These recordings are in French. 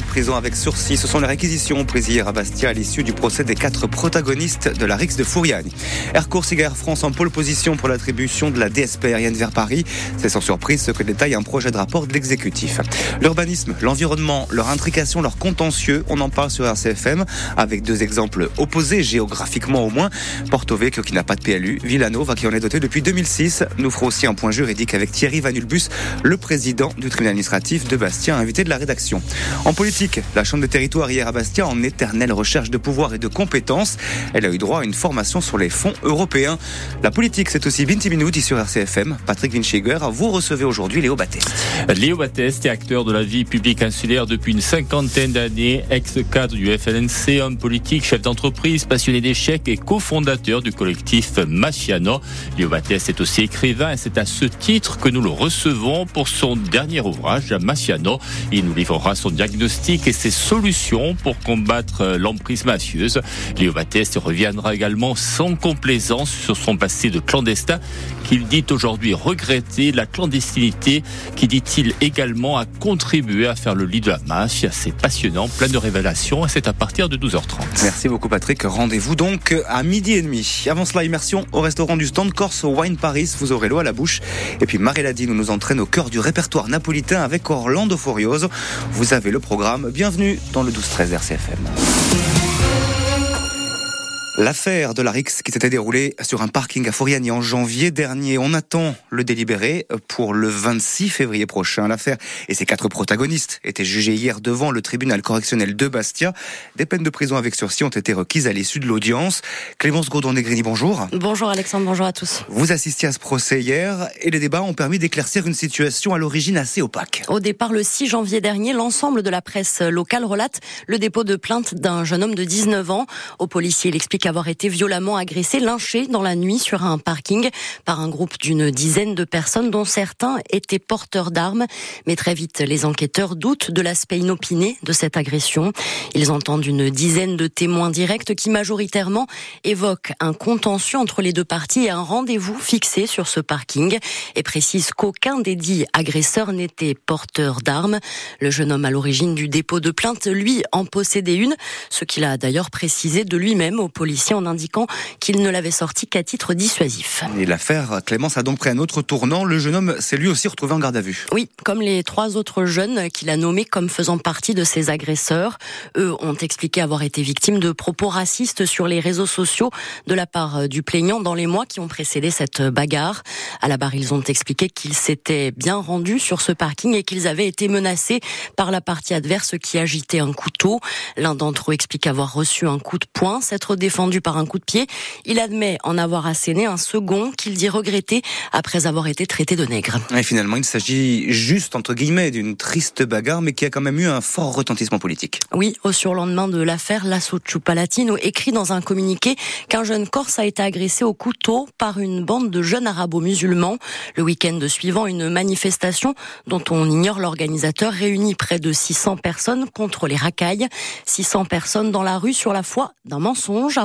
de prison avec sursis. Ce sont les réquisitions prises à Bastia à l'issue du procès des quatre protagonistes de la Rix de Fouriagne. Air Course France en pole position pour l'attribution de la DSP aérienne vers Paris. C'est sans surprise ce que détaille un projet de rapport de l'exécutif. L'urbanisme, l'environnement, leur intrication, leur contentieux, on en parle sur RCFM avec deux exemples opposés géographiquement au moins. Porto Vecchio qui n'a pas de PLU, Villanova qui en est doté depuis 2006. Nous ferons aussi un point juridique avec Thierry Vanulbus, le président du tribunal administratif de Bastia, invité de la rédaction. La Chambre des territoires hier à Bastia en éternelle recherche de pouvoir et de compétences. Elle a eu droit à une formation sur les fonds européens. La politique, c'est aussi Binti Minoudi sur RCFM. Patrick Winchiger, vous recevez aujourd'hui Léo Batteste. Léo Batteste est acteur de la vie publique insulaire depuis une cinquantaine d'années, ex-cadre du FLNC, homme politique, chef d'entreprise, passionné d'échecs et cofondateur du collectif Machiano. Léo Batteste est aussi écrivain et c'est à ce titre que nous le recevons pour son dernier ouvrage, Machiano. Il nous livrera son diagnostic et ses solutions pour combattre euh, l'emprise mafieuse. Léo Batteste reviendra également sans complaisance sur son passé de clandestin qu'il dit aujourd'hui regretter la clandestinité qui dit-il également a contribué à faire le lit de la mafia. C'est passionnant, plein de révélations c'est à partir de 12h30. Merci beaucoup Patrick. Rendez-vous donc à midi et demi. Avant cela, immersion au restaurant du stand Corse Wine Paris. Vous aurez l'eau à la bouche. Et puis Marie nous nous entraîne au cœur du répertoire napolitain avec Orlando Furioso. Vous avez le programme Bienvenue dans le 12-13 RCFM. L'affaire de la Rix qui s'était déroulée sur un parking à Fouriani en janvier dernier. On attend le délibéré pour le 26 février prochain. L'affaire et ses quatre protagonistes étaient jugés hier devant le tribunal correctionnel de Bastia. Des peines de prison avec sursis ont été requises à l'issue de l'audience. Clémence Gaudon-Negrini, bonjour. Bonjour Alexandre, bonjour à tous. Vous assistiez à ce procès hier et les débats ont permis d'éclaircir une situation à l'origine assez opaque. Au départ, le 6 janvier dernier, l'ensemble de la presse locale relate le dépôt de plainte d'un jeune homme de 19 ans. Au policier, il explique avoir été violemment agressé, lynché dans la nuit sur un parking par un groupe d'une dizaine de personnes dont certains étaient porteurs d'armes. Mais très vite, les enquêteurs doutent de l'aspect inopiné de cette agression. Ils entendent une dizaine de témoins directs qui majoritairement évoquent un contentieux entre les deux parties et un rendez-vous fixé sur ce parking et précisent qu'aucun des dix agresseurs n'était porteur d'armes. Le jeune homme à l'origine du dépôt de plainte, lui, en possédait une, ce qu'il a d'ailleurs précisé de lui-même aux policiers en indiquant qu'il ne l'avait sorti qu'à titre dissuasif. Et l'affaire Clémence a donc pris un autre tournant. Le jeune homme s'est lui aussi retrouvé en garde à vue. Oui, comme les trois autres jeunes qu'il a nommés comme faisant partie de ses agresseurs. Eux ont expliqué avoir été victimes de propos racistes sur les réseaux sociaux de la part du plaignant dans les mois qui ont précédé cette bagarre. À la barre, ils ont expliqué qu'ils s'étaient bien rendus sur ce parking et qu'ils avaient été menacés par la partie adverse qui agitait un couteau. L'un d'entre eux explique avoir reçu un coup de poing, s'être défendu par un coup de pied. Il admet en avoir asséné un second qu'il dit regretter après avoir été traité de nègre. Et finalement, il s'agit juste, entre guillemets, d'une triste bagarre, mais qui a quand même eu un fort retentissement politique. Oui, au surlendemain de l'affaire, Lasso Palatino écrit dans un communiqué qu'un jeune Corse a été agressé au couteau par une bande de jeunes arabo-musulmans. Le week-end suivant, une manifestation dont on ignore l'organisateur réunit près de 600 personnes contre les racailles. 600 personnes dans la rue sur la foi d'un mensonge à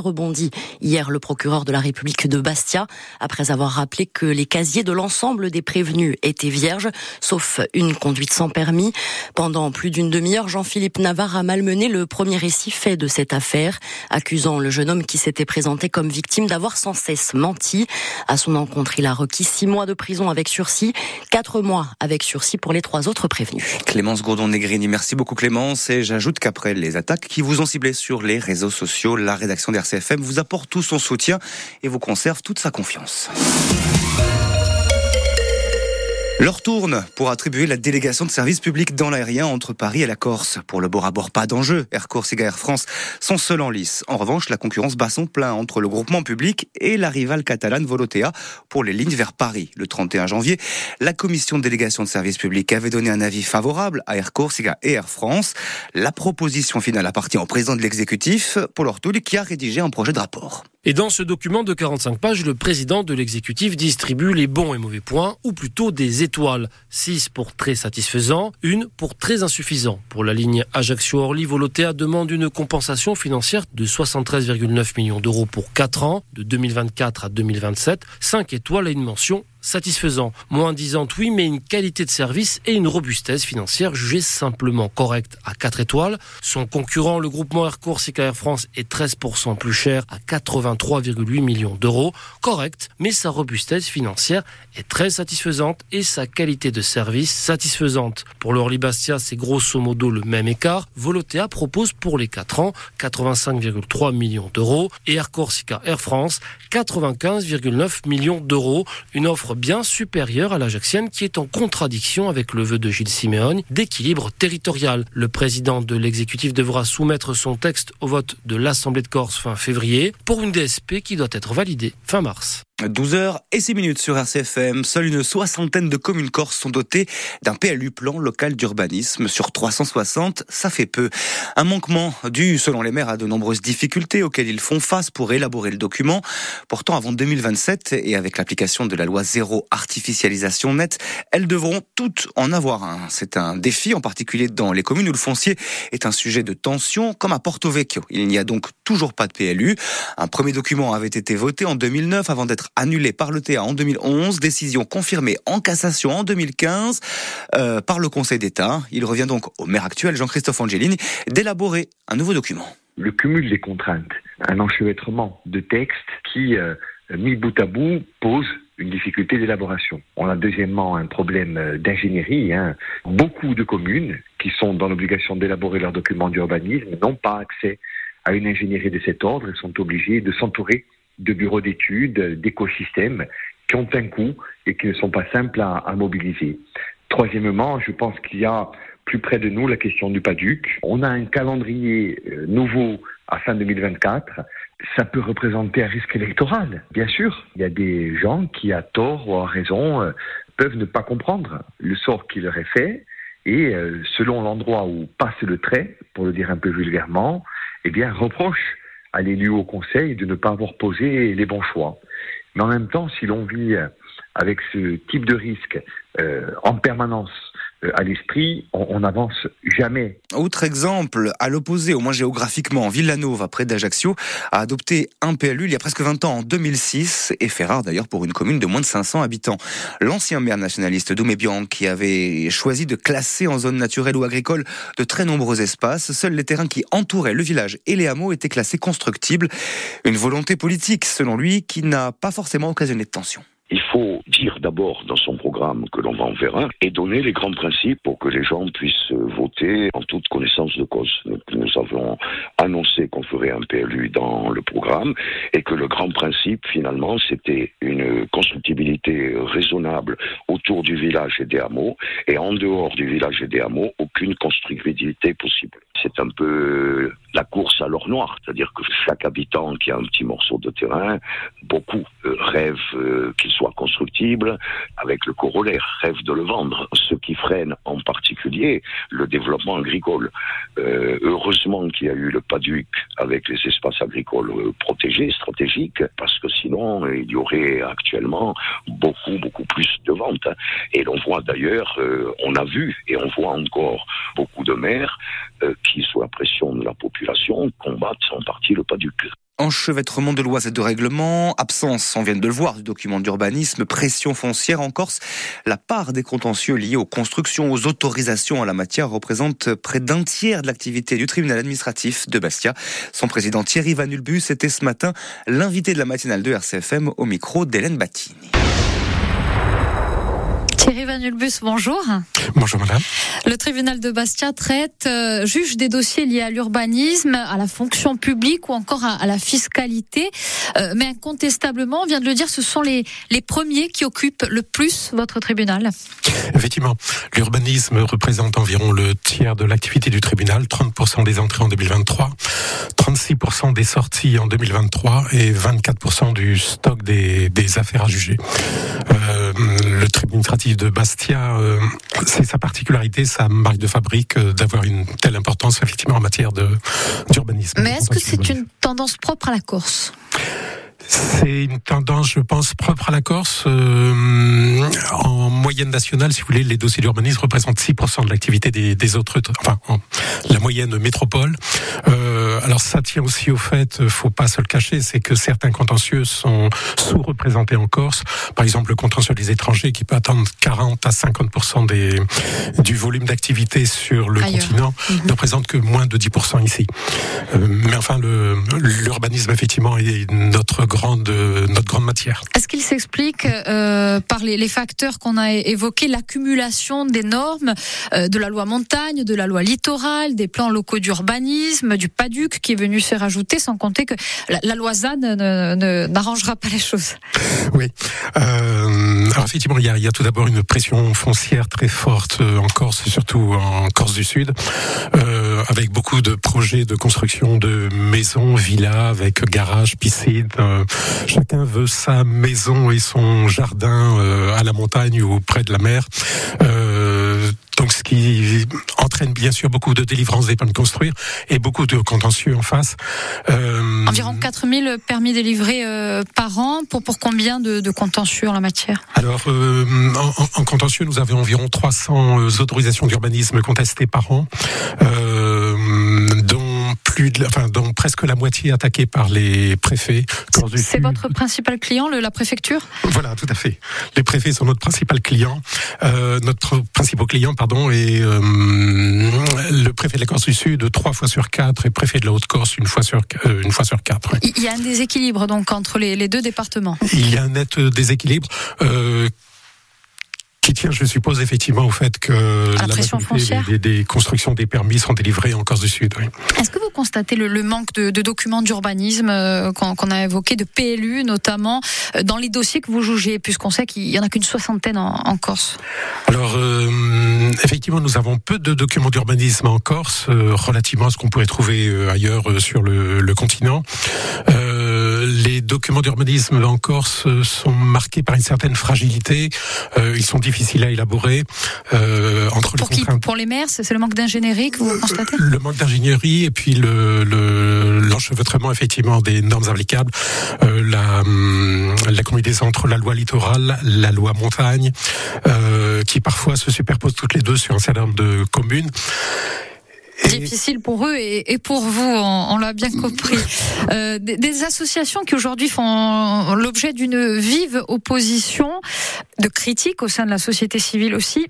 hier le procureur de la République de Bastia, après avoir rappelé que les casiers de l'ensemble des prévenus étaient vierges, sauf une conduite sans permis. Pendant plus d'une demi-heure, Jean-Philippe Navarre a malmené le premier récit fait de cette affaire, accusant le jeune homme qui s'était présenté comme victime d'avoir sans cesse menti. À son encontre, il a requis six mois de prison avec sursis, quatre mois avec sursis pour les trois autres prévenus. Clémence Gourdon-Negrini, merci beaucoup Clémence. Et j'ajoute qu'après les attaques qui vous ont ciblé sur les réseaux sociaux, la rédaction d'RCF vous apporte tout son soutien et vous conserve toute sa confiance. Leur tourne pour attribuer la délégation de service public dans l'aérien entre Paris et la Corse. Pour le bord à bord, pas d'enjeu. Air Corse et Air France sont seuls en lice. En revanche, la concurrence bat son plein entre le groupement public et la rivale catalane Volotea pour les lignes vers Paris. Le 31 janvier, la commission de délégation de service public avait donné un avis favorable à Air Corse et Air France. La proposition finale appartient au président de l'exécutif, Paul Ortoul, qui a rédigé un projet de rapport. Et dans ce document de 45 pages, le président de l'exécutif distribue les bons et mauvais points, ou plutôt des étoiles. 6 pour très satisfaisant, une pour très insuffisant. Pour la ligne Ajaccio-Orly, Volotea demande une compensation financière de 73,9 millions d'euros pour 4 ans, de 2024 à 2027. 5 étoiles et une mention satisfaisant. Moins disante, oui, mais une qualité de service et une robustesse financière jugée simplement correcte à 4 étoiles. Son concurrent, le groupement Air Corse Air France, est 13% plus cher à 83,8 millions d'euros. Correct, mais sa robustesse financière est très satisfaisante et sa qualité de service satisfaisante. Pour l'Orly Bastia, c'est grosso modo le même écart. Volotea propose pour les 4 ans 85,3 millions d'euros et Air Corsica Air France 95,9 millions d'euros. Une offre bien supérieure à l'Ajaxienne qui est en contradiction avec le vœu de Gilles Siméon d'équilibre territorial. Le président de l'exécutif devra soumettre son texte au vote de l'Assemblée de Corse fin février pour une DSP qui doit être validée fin mars. 12h et 6 minutes sur RCFM. Seule une soixantaine de communes corses sont dotées d'un PLU plan local d'urbanisme sur 360. Ça fait peu. Un manquement dû, selon les maires, à de nombreuses difficultés auxquelles ils font face pour élaborer le document. Pourtant, avant 2027 et avec l'application de la loi zéro artificialisation nette, elles devront toutes en avoir un. C'est un défi, en particulier dans les communes où le foncier est un sujet de tension, comme à Porto Vecchio. Il n'y a donc toujours pas de PLU. Un premier document avait été voté en 2009 avant d'être annulé par le TA en 2011, décision confirmée en cassation en 2015 euh, par le Conseil d'État. Il revient donc au maire actuel, Jean-Christophe Angelini, d'élaborer un nouveau document. Le cumul des contraintes, un enchevêtrement de textes qui, euh, mis bout à bout, pose une difficulté d'élaboration. On a deuxièmement un problème euh, d'ingénierie. Hein. Beaucoup de communes qui sont dans l'obligation d'élaborer leurs documents d'urbanisme n'ont pas accès à une ingénierie de cet ordre. Elles sont obligées de s'entourer de bureaux d'études, d'écosystèmes qui ont un coût et qui ne sont pas simples à, mobiliser. Troisièmement, je pense qu'il y a plus près de nous la question du PADUC. On a un calendrier euh, nouveau à fin 2024. Ça peut représenter un risque électoral, bien sûr. Il y a des gens qui, à tort ou à raison, euh, peuvent ne pas comprendre le sort qui leur est fait et, euh, selon l'endroit où passe le trait, pour le dire un peu vulgairement, eh bien, reprochent à l'élu au conseil de ne pas avoir posé les bons choix. Mais en même temps, si l'on vit avec ce type de risque euh, en permanence à l'esprit, on n'avance jamais. Autre exemple, à l'opposé, au moins géographiquement, Villanova, près d'Ajaccio, a adopté un PLU il y a presque 20 ans, en 2006, et fait rare d'ailleurs pour une commune de moins de 500 habitants. L'ancien maire nationaliste Doumé qui avait choisi de classer en zone naturelle ou agricole de très nombreux espaces, seuls les terrains qui entouraient le village et les hameaux étaient classés constructibles. Une volonté politique, selon lui, qui n'a pas forcément occasionné de tension. Il faut dire d'abord dans son programme que l'on va en faire un et donner les grands principes pour que les gens puissent voter en toute connaissance de cause. nous avons annoncé qu'on ferait un PLU dans le programme et que le grand principe finalement c'était une constructibilité raisonnable autour du village et des hameaux et en dehors du village et des hameaux aucune constructibilité possible. C'est un peu la course à l'or noir, c'est-à-dire que chaque habitant qui a un petit morceau de terrain, beaucoup euh, rêvent euh, qu'il soit constructible, avec le corollaire, rêvent de le vendre, ce qui freine en particulier le développement agricole. Euh, heureusement qu'il y a eu le PADUC avec les espaces agricoles protégés, stratégiques, parce que sinon il y aurait actuellement beaucoup, beaucoup plus de ventes. Et l'on voit d'ailleurs, on a vu et on voit encore beaucoup de maires qui, sous la pression de la population, combattent en partie le PADUC. Enchevêtrement de lois et de règlements, absence, on vient de le voir, du document d'urbanisme, pression foncière en Corse. La part des contentieux liés aux constructions, aux autorisations en la matière représente près d'un tiers de l'activité du tribunal administratif de Bastia. Son président Thierry Vanulbus était ce matin l'invité de la matinale de RCFM au micro d'Hélène Battini. Thierry Vanulbus, bonjour. Bonjour madame. Le tribunal de Bastia traite, euh, juge des dossiers liés à l'urbanisme, à la fonction publique ou encore à, la fiscalité. Euh, mais incontestablement, on vient de le dire, ce sont les, les premiers qui occupent le plus votre tribunal. Effectivement, l'urbanisme représente environ le tiers de l'activité du tribunal, 30% des entrées en 2023, 36% des sorties en 2023 et 24% du stock des, des affaires à juger. Euh, le tribunal administratif de Bastia, euh, c'est sa particularité, sa marque de fabrique euh, d'avoir une telle importance effectivement en matière d'urbanisme. Mais est-ce que c'est une tendance propre à la Corse? C'est une tendance, je pense, propre à la Corse. Euh, en moyenne nationale, si vous voulez, les dossiers d'urbanisme représentent 6% de l'activité des, des, autres, enfin, la moyenne métropole. Euh, alors ça tient aussi au fait, faut pas se le cacher, c'est que certains contentieux sont sous-représentés en Corse. Par exemple, le contentieux des étrangers qui peut atteindre 40 à 50% des, du volume d'activité sur le continent mhm. ne représente que moins de 10% ici. Euh, mais enfin, l'urbanisme, effectivement, est notre grande, notre grande matière. Est-ce qu'il s'explique euh, par les, les facteurs qu'on a évoqués, l'accumulation des normes euh, de la loi montagne, de la loi littorale, des plans locaux d'urbanisme, du PADUC qui est venu se rajouter, sans compter que la, la loi ZAN n'arrangera pas les choses? Oui. Euh, alors effectivement, il y a, il y a tout d'abord une pression foncière très forte en Corse, surtout en Corse du Sud, euh, avec beaucoup de projets de construction de maisons, villas, avec garage, piscine. Euh, chacun veut sa maison et son jardin euh, à la montagne ou près de la mer. Euh, donc, ce qui entraîne bien sûr beaucoup de délivrance des permis de construire et beaucoup de contentieux en face. Euh... Environ 4000 permis délivrés euh, par an. Pour, pour combien de, de contentieux en la matière? Alors, euh, en, en, contentieux, nous avons environ 300 euh, autorisations d'urbanisme contestées par an, plus de, enfin, donc presque la moitié attaquée par les préfets. C'est votre principal client, le, la préfecture? Voilà, tout à fait. Les préfets sont notre principal client, euh, notre principal client, pardon, et euh, le préfet de la Corse du Sud trois fois sur quatre et préfet de la Haute-Corse une fois sur euh, une fois sur quatre. Il y a un déséquilibre donc entre les, les deux départements? Il y a un net déséquilibre. Qui tient, je suppose, effectivement au fait que la, pression foncière des, des, constructions des permis sont délivrées en Corse du Sud. Oui. Est-ce que vous constatez le, le manque de, de documents d'urbanisme euh, qu'on a évoqué, de PLU notamment, euh, dans les dossiers que vous jugez, puisqu'on sait qu'il y en a qu'une soixantaine en, en Corse? Alors, euh, effectivement, nous avons peu de documents d'urbanisme en Corse, relativement à ce qu'on pourrait trouver ailleurs sur le, le continent. Les documents d'urbanisme en Corse sont marqués par une certaine fragilité. ils sont difficile à élaborer. Euh, entre pour les qui Pour les maires, c'est le manque d'ingénierie que vous constatez? Le manque d'ingénierie et puis l'enchevêtrement le, effectivement des normes applicables. Euh, la, hum, la combinaison entre la loi littorale, la loi montagne, euh, qui parfois se superposent toutes les deux sur un certain nombre de communes. Difficile pour eux et, et pour vous, on, on l'a bien compris. Euh, des, des, associations qui aujourd'hui font l'objet d'une vive opposition, de critiques au sein de la société civile aussi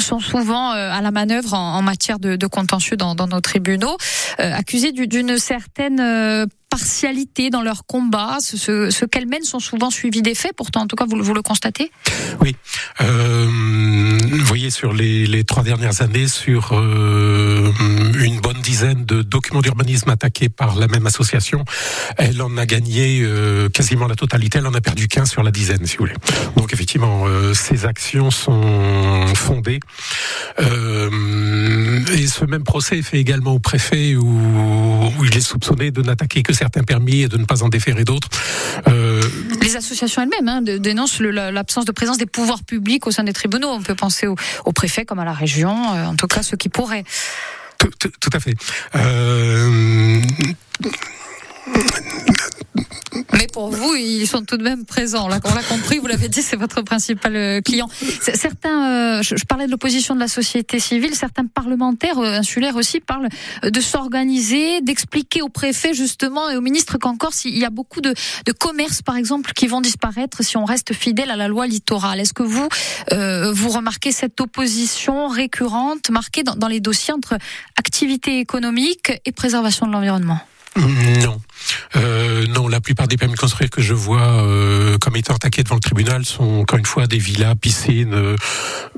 sont souvent euh, à la manœuvre en, en matière de, de, contentieux dans, dans nos tribunaux, euh, accusés d'une certaine euh, partialité dans leur combat Ce, qu'elles mènent sont souvent suivis des faits, pourtant, en tout cas, vous, le constatez Oui. Euh, vous voyez, sur les, trois dernières années, sur euh, une bonne dizaine de documents d'urbanisme attaqués par la même association, elle en a gagné euh, quasiment la totalité, elle en a perdu qu'un sur la dizaine, si vous voulez. Donc, effectivement, ces actions sont fondées. Et ce même procès est fait également au préfet où, où il est soupçonné de n'attaquer que certains permis et de ne pas en déférer d'autres. Euh... Les associations elles-mêmes hein, dénoncent l'absence de présence des pouvoirs publics au sein des tribunaux. On peut penser au, au préfet comme à la région, euh, en tout cas ceux qui pourraient. Tout, tout, tout à fait. Euh mais pour vous, ils sont tout de même présents. On l'a compris, vous l'avez dit, c'est votre principal euh, client. Certains, euh, je, parlais de l'opposition de la société civile, certains parlementaires euh, insulaires aussi parlent de s'organiser, d'expliquer au préfet justement et au ministre qu'en Corse, il y a beaucoup de, de commerces, par exemple, qui vont disparaître si on reste fidèle à la loi littorale. Est-ce que vous, euh, vous remarquez cette opposition récurrente marquée dans les dossiers entre activité économique et préservation de l'environnement? Non. Euh, non, la plupart des permis de construire que je vois euh, comme étant attaqués devant le tribunal sont encore une fois des villas, piscines, euh,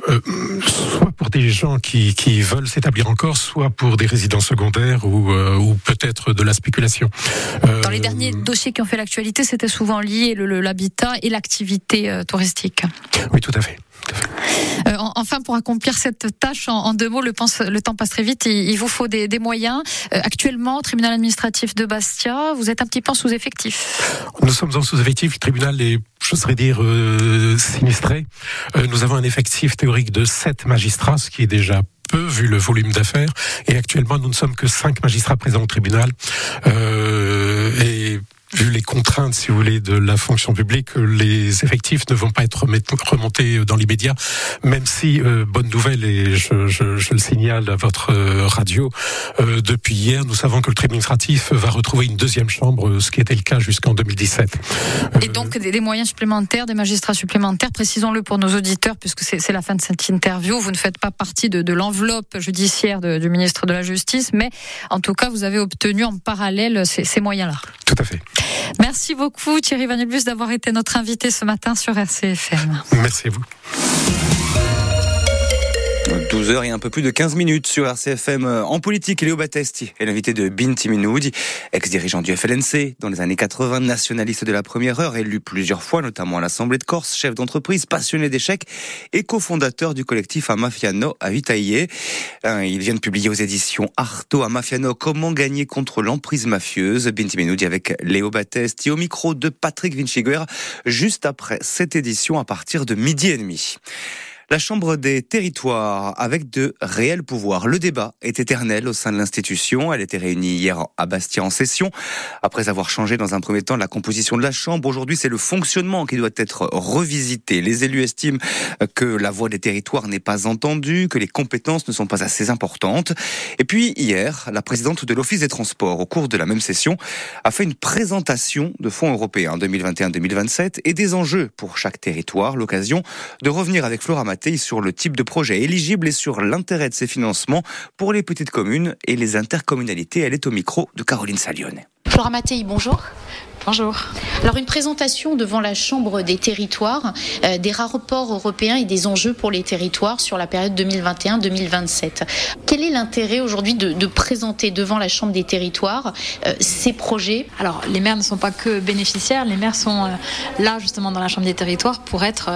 euh soit pour des gens qui, qui veulent s'établir en Corse, soit pour des résidences secondaires ou, euh, ou peut-être de la spéculation. Euh, Dans les derniers dossiers qui ont fait l'actualité, c'était souvent lié l'habitat et l'activité touristique. Oui, tout à fait. Euh, enfin, pour accomplir cette tâche, en, deux mots, le, temps passe très vite. Il, vous faut des, moyens. Euh, actuellement, tribunal administratif de Bastia, vous êtes un petit peu en sous-effectif. Nous sommes en sous-effectif. Le tribunal est, je serais dire, euh, sinistré. Euh, nous avons un effectif théorique de sept magistrats, ce qui est déjà peu vu le volume d'affaires. Et actuellement, nous ne sommes que cinq magistrats présents au tribunal. Vu les contraintes, si vous voulez, de la fonction publique, les effectifs ne vont pas être remontés dans l'immédiat, même si, euh, bonne nouvelle, et je, je, je, le signale à votre euh, radio, euh, depuis hier, nous savons que le tribunal administratif va retrouver une deuxième chambre, ce qui était le cas jusqu'en 2017. Et donc des, moyens supplémentaires, des magistrats supplémentaires, précisons-le pour nos auditeurs, puisque c'est la fin de cette interview, vous ne faites pas partie de, de l'enveloppe judiciaire de, du ministre de la Justice, mais en tout cas, vous avez obtenu en parallèle ces, ces moyens-là. Tout à fait. Merci beaucoup Thierry Vanelbus d'avoir été notre invité ce matin sur RCFM. Merci à vous. 12h et un peu plus de 15 minutes sur RCFM euh, en politique. Léo Battesti est l'invité de Binti Minoudi, ex-dirigeant du FLNC dans les années 80, nationaliste de la première heure, élu plusieurs fois, notamment à l'Assemblée de Corse, chef d'entreprise, passionné d'échecs et cofondateur du collectif Amafiano à Vitaillé. Euh, il vient de publier aux éditions Arto Amafiano Comment gagner contre l'emprise mafieuse. Binti Minoudi avec Léo Battesti au micro de Patrick Vinciguer juste après cette édition à partir de midi et demi. La Chambre des territoires avec de réels pouvoirs. Le débat est éternel au sein de l'institution. Elle était réunie hier à Bastia en session. Après avoir changé dans un premier temps la composition de la Chambre, aujourd'hui c'est le fonctionnement qui doit être revisité. Les élus estiment que la voix des territoires n'est pas entendue, que les compétences ne sont pas assez importantes. Et puis hier, la présidente de l'Office des Transports, au cours de la même session, a fait une présentation de fonds européens 2021-2027 et des enjeux pour chaque territoire. L'occasion de revenir avec Flora sur le type de projet éligible et sur l'intérêt de ces financements pour les petites communes et les intercommunalités. Elle est au micro de Caroline Salione. Flora Mattei, bonjour. Bonjour. Alors une présentation devant la Chambre des territoires euh, des rapports européens et des enjeux pour les territoires sur la période 2021-2027. Quel est l'intérêt aujourd'hui de, présenter devant la Chambre des territoires euh, ces projets? Alors les maires ne sont pas que bénéficiaires, les maires sont euh, là justement dans la Chambre des territoires pour être,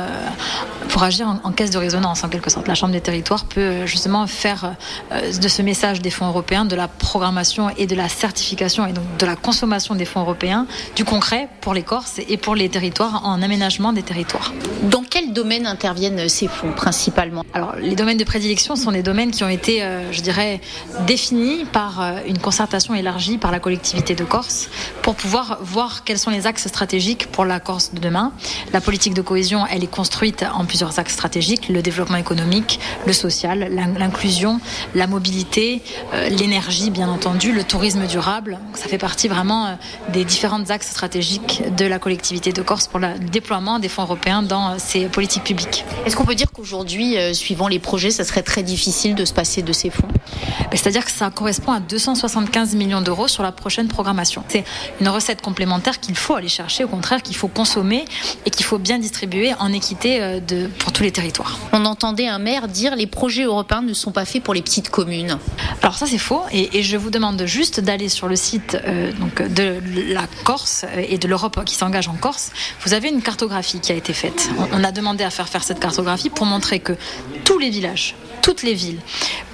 pour agir en, en, caisse de résonance en quelque sorte. La Chambre des territoires peut justement faire de ce message des fonds européens, de la programmation et de la certification et donc de la consommation des fonds européens du concret pour les Corses et pour les territoires en aménagement des territoires. Dans quel domaine interviennent ces fonds principalement? Alors, les domaines de prédilection sont des domaines qui ont été, euh, je dirais, définis par euh, une concertation élargie par la collectivité de Corse pour pouvoir voir quels sont les axes stratégiques pour la Corse de demain. La politique de cohésion, elle est construite en plusieurs axes stratégiques le développement économique, le social, l'inclusion, la mobilité, euh, l'énergie, bien entendu, le tourisme durable. Ça fait partie vraiment des différentes axes stratégique de la collectivité de Corse pour le déploiement des fonds européens dans ces politiques publiques. Est-ce qu'on peut dire qu'aujourd'hui, euh, suivant les projets, ça serait très difficile de se passer de ces fonds? Ben, C'est-à-dire que ça correspond à 275 millions d'euros sur la prochaine programmation. C'est une recette complémentaire qu'il faut aller chercher, au contraire, qu'il faut consommer et qu'il faut bien distribuer en équité euh, de, pour tous les territoires. On entendait un maire dire les projets européens ne sont pas faits pour les petites communes. Alors ça c'est faux et, et, je vous demande juste d'aller sur le site euh, donc de la Corse et de l'Europe qui s'engage en Corse, vous avez une cartographie qui a été faite. On a demandé à faire faire cette cartographie pour montrer que tous les villages, toutes les villes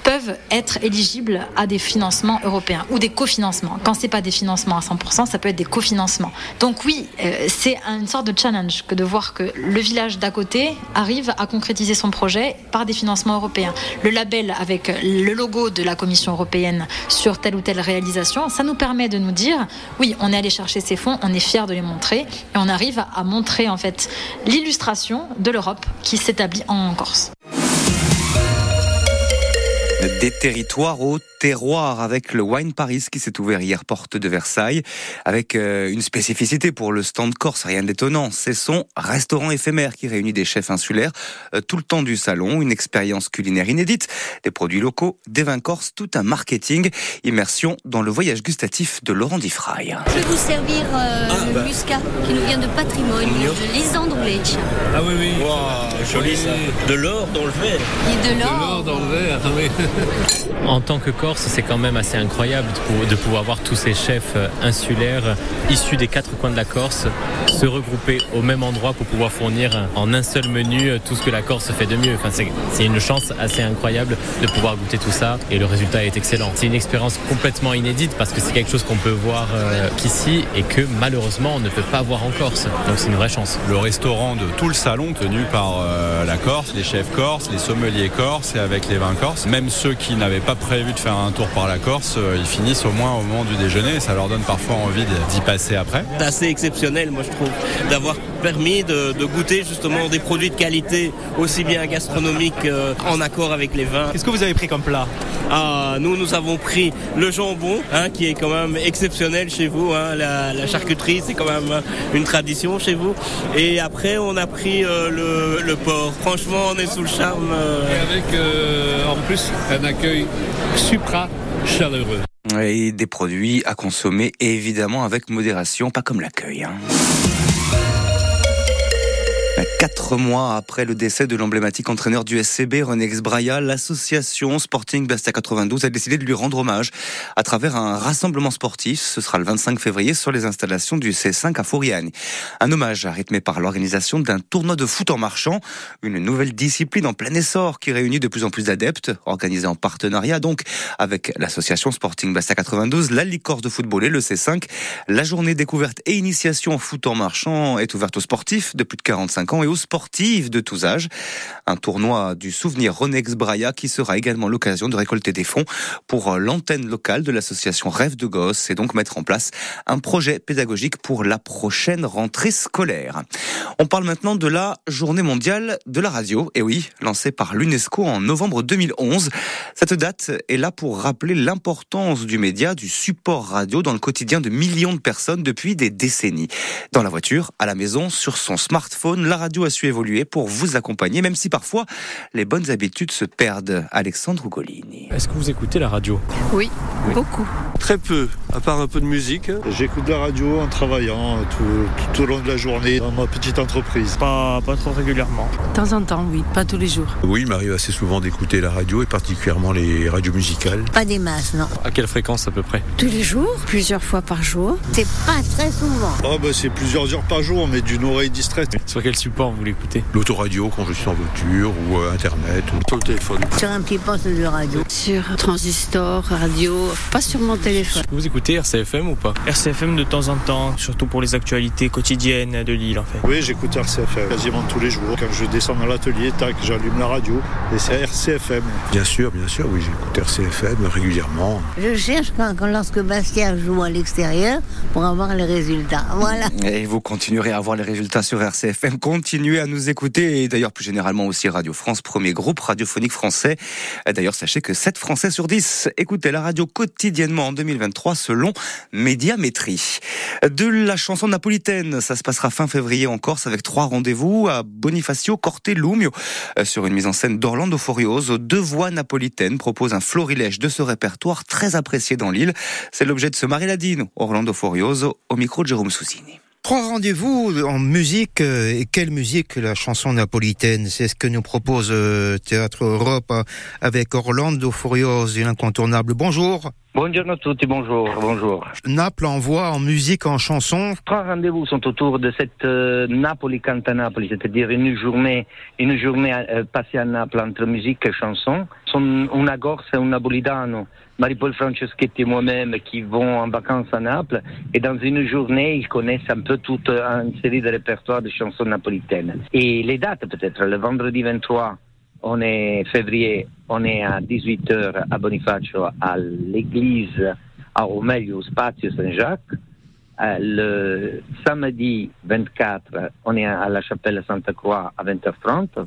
peuvent être éligibles à des financements européens ou des cofinancements. Quand c'est pas des financements à 100%, ça peut être des cofinancements. Donc oui, euh, c'est une sorte de challenge que de voir que le village d'à côté arrive à concrétiser son projet par des financements européens. Le label avec le logo de la Commission européenne sur telle ou telle réalisation, ça nous permet de nous dire oui, on est allé chercher ces fonds, on est fier de les montrer et on arrive à montrer en fait l'illustration de l'Europe qui s'établit en Corse. Des territoires au terroir avec le Wine Paris qui s'est ouvert hier porte de Versailles avec euh, une spécificité pour le stand corse, rien d'étonnant. C'est son restaurant éphémère qui réunit des chefs insulaires euh, tout le temps du salon, une expérience culinaire inédite, des produits locaux, des vins corses, tout un marketing, immersion dans le voyage gustatif de Laurent Diffray. Je vais vous servir euh, ah, le bah. muscat qui nous vient de patrimoine de Lisandro Lecce. Ah oui oui, wow, joli ça. De l'or dans le verre. Et de l'or dans le verre, ah oui. En tant que Corse, c'est quand même assez incroyable de pouvoir voir tous ces chefs euh, insulaires issus des quatre coins de la Corse se regrouper au même endroit pour pouvoir fournir en un seul menu euh, tout ce que la Corse fait de mieux. Enfin, c'est une chance assez incroyable de pouvoir goûter tout ça et le résultat est excellent. C'est une expérience complètement inédite parce que c'est quelque chose qu'on peut voir euh, qu'ici et que malheureusement on ne peut pas voir en Corse. Donc c'est une vraie chance. Le restaurant de tout le salon tenu par la Corse, les chefs corses, les sommeliers corses et avec les vins corses, même ceux qui n'avaient pas prévu de faire un tour par la Corse, euh, ils finissent au moins au moment du déjeuner. Ça leur donne parfois envie d'y passer après. C'est assez exceptionnel, moi je trouve, d'avoir permis de, goûter justement des produits de qualité aussi bien gastronomiques euh, en accord avec les vins. Qu'est-ce que vous avez pris comme plat? Ah, Nous, nous avons pris le jambon, hein, qui est quand même exceptionnel chez vous. Hein. La, charcuterie, c'est quand même une tradition chez vous. Et après, on a pris euh, le, porc. Franchement, on est sous le charme. Et avec en plus un accueil supra chaleureux. Et des produits à consommer évidemment avec modération, pas comme l'accueil. Hein. Quatre mois après le décès de l'emblématique entraîneur du SCB, René Braya, l'association Sporting Bastia 92 a décidé de lui rendre hommage à travers un rassemblement sportif. Ce sera le 25 février sur les installations du C5 à Fouriane. Un hommage rythmé par l'organisation d'un tournoi de foot en marchant, une nouvelle discipline en plein essor qui réunit de plus en plus d'adeptes, organisée en partenariat donc avec l'association Sporting Bastia 92, la Licorce de football et le C5. La journée découverte et initiation au foot en marchant est ouverte aux sportifs de plus de 45 ans et aux sportives de tous âges. Un tournoi du souvenir Ronex Braya qui sera également l'occasion de récolter des fonds pour l'antenne locale de l'association Rêve de Gosse et donc mettre en place un projet pédagogique pour la prochaine rentrée scolaire. On parle maintenant de la journée mondiale de la radio. Et oui, lancée par l'UNESCO en novembre 2011. Cette date est là pour rappeler l'importance du média, du support radio dans le quotidien de millions de personnes depuis des décennies. Dans la voiture, à la maison, sur son smartphone, la radio a su évoluer pour vous accompagner, même si parfois les bonnes habitudes se perdent. Alexandre Ugolini. Est-ce que vous écoutez la radio? Oui, beaucoup. Très peu, à part un peu de musique. J'écoute la radio en travaillant tout, au long de la journée dans ma petite entreprise. Pas, pas trop régulièrement. De temps en temps, oui, pas tous les jours. Oui, il m'arrive assez souvent d'écouter la radio et particulièrement les radios musicales. Pas des masses, non. À quelle fréquence à peu près? Tous les jours, plusieurs fois par jour. C'est pas très souvent. Oh, bah, c'est plusieurs heures par jour, mais d'une oreille distraite. Sur quel support vous l'écoutez L'autoradio quand je suis en voiture ou euh, internet ou sur le téléphone. Sur un petit poste de radio. Sur transistor, radio, pas sur mon téléphone. Vous écoutez RCFM ou pas RCFM de temps en temps, surtout pour les actualités quotidiennes de l'île en fait. Oui, j'écoute RCFM quasiment tous les jours. Quand je descends dans l'atelier, tac, j'allume la radio et c'est RCFM. Bien sûr, bien sûr, oui, j'écoute RCFM régulièrement. Je cherche quand, lorsque Bastien joue à l'extérieur pour avoir les résultats. Voilà. Et vous continuerez à avoir les résultats sur RCFM. Continuez à nous écouter et d'ailleurs plus généralement aussi Radio France, premier groupe radiophonique français. D'ailleurs, sachez que 7 Français sur 10 écoutez la radio quotidiennement en 2023 selon Médiamétrie. De la chanson napolitaine, ça se passera fin février en Corse avec trois rendez-vous à Bonifacio Cortelumio euh, sur une mise en scène d'Orlando Furioso. Deux voix napolitaines proposent un florilège de ce répertoire très apprécié dans l'île. C'est l'objet de ce Mariladino, Orlando Furioso, au micro de Jérôme Soussini. Trois rendez-vous en musique. Euh, et quelle musique La chanson napolitaine. C'est ce que nous propose euh, Théâtre Europe avec Orlando Furioso, l'incontournable. Bonjour. Bonjour à tous, bonjour, bonjour. Naples envoie en musique, en chanson. Trois rendez-vous sont autour de cette euh, Napoli canta Napoli, c'est-à-dire une journée, une journée passée à Naples entre musique et chanson. Sont una Gorse et un Napolitano Marie-Paul Franceschetti et moi-même qui vont en vacances à Naples. Et dans une journée, ils connaissent un peu toute une série de répertoires de chansons napolitaines. Et les dates peut-être, le vendredi 23, on est février, on est à 18h à Bonifacio à l'église, à Romelio, Spazio Saint-Jacques. Euh, le samedi 24, on est à la chapelle Santa Croix à 20h30.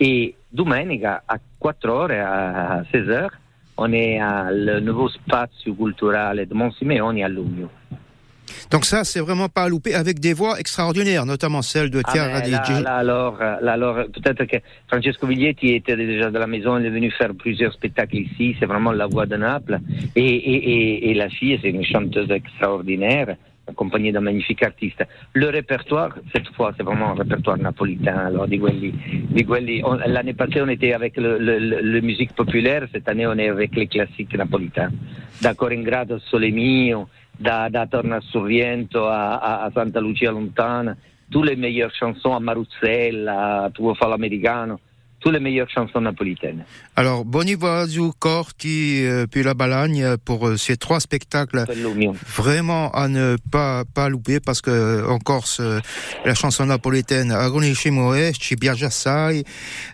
Et domenica à 4h, à 16h, on est le nouveau spazio culturel de Monsimeoni à Lugno. Donc ça, c'est vraiment pas à louper, avec des voix extraordinaires, notamment celle de Chiara ah, là, là, alors, là, alors peut-être que Francesco Viglietti était déjà de la maison, il est venu faire plusieurs spectacles ici, c'est vraiment la voix de Naples. Et, et, et, et la fille, c'est une chanteuse extraordinaire accompagné d'un magnifique artiste. Le répertoire, cette fois, c'est vraiment un répertoire napolitain. Alors, di quelli, di quelli, l'année passée, on était avec le, le, le, musique populaire, cette année, on est avec les classiques napolitains. Da Coringrado Sole Mio, da, da Torna Sorriento a, a, a, Santa Lucia Lontana, toutes les meilleures chansons à Marusella, à Tuo Fallo Americano. Toutes les meilleures chansons napolitaines. Alors, Bonivoisu, Corti, euh, puis La Balagne, pour euh, ces trois spectacles, vraiment à ne pas, pas louper, parce que en Corse, euh, la chanson napolitaine, Agoniscimo Ci Biagiassai,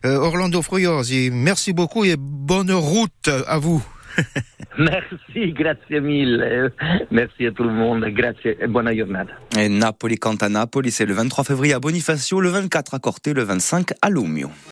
Orlando Froiosi, merci beaucoup et bonne route à vous. Merci, grazie mille. Merci à tout le monde. Grazie et bonne journée. Et Napoli Canta Napoli, c'est le 23 février à Bonifacio, le 24 à Corté, le 25 à Lumio.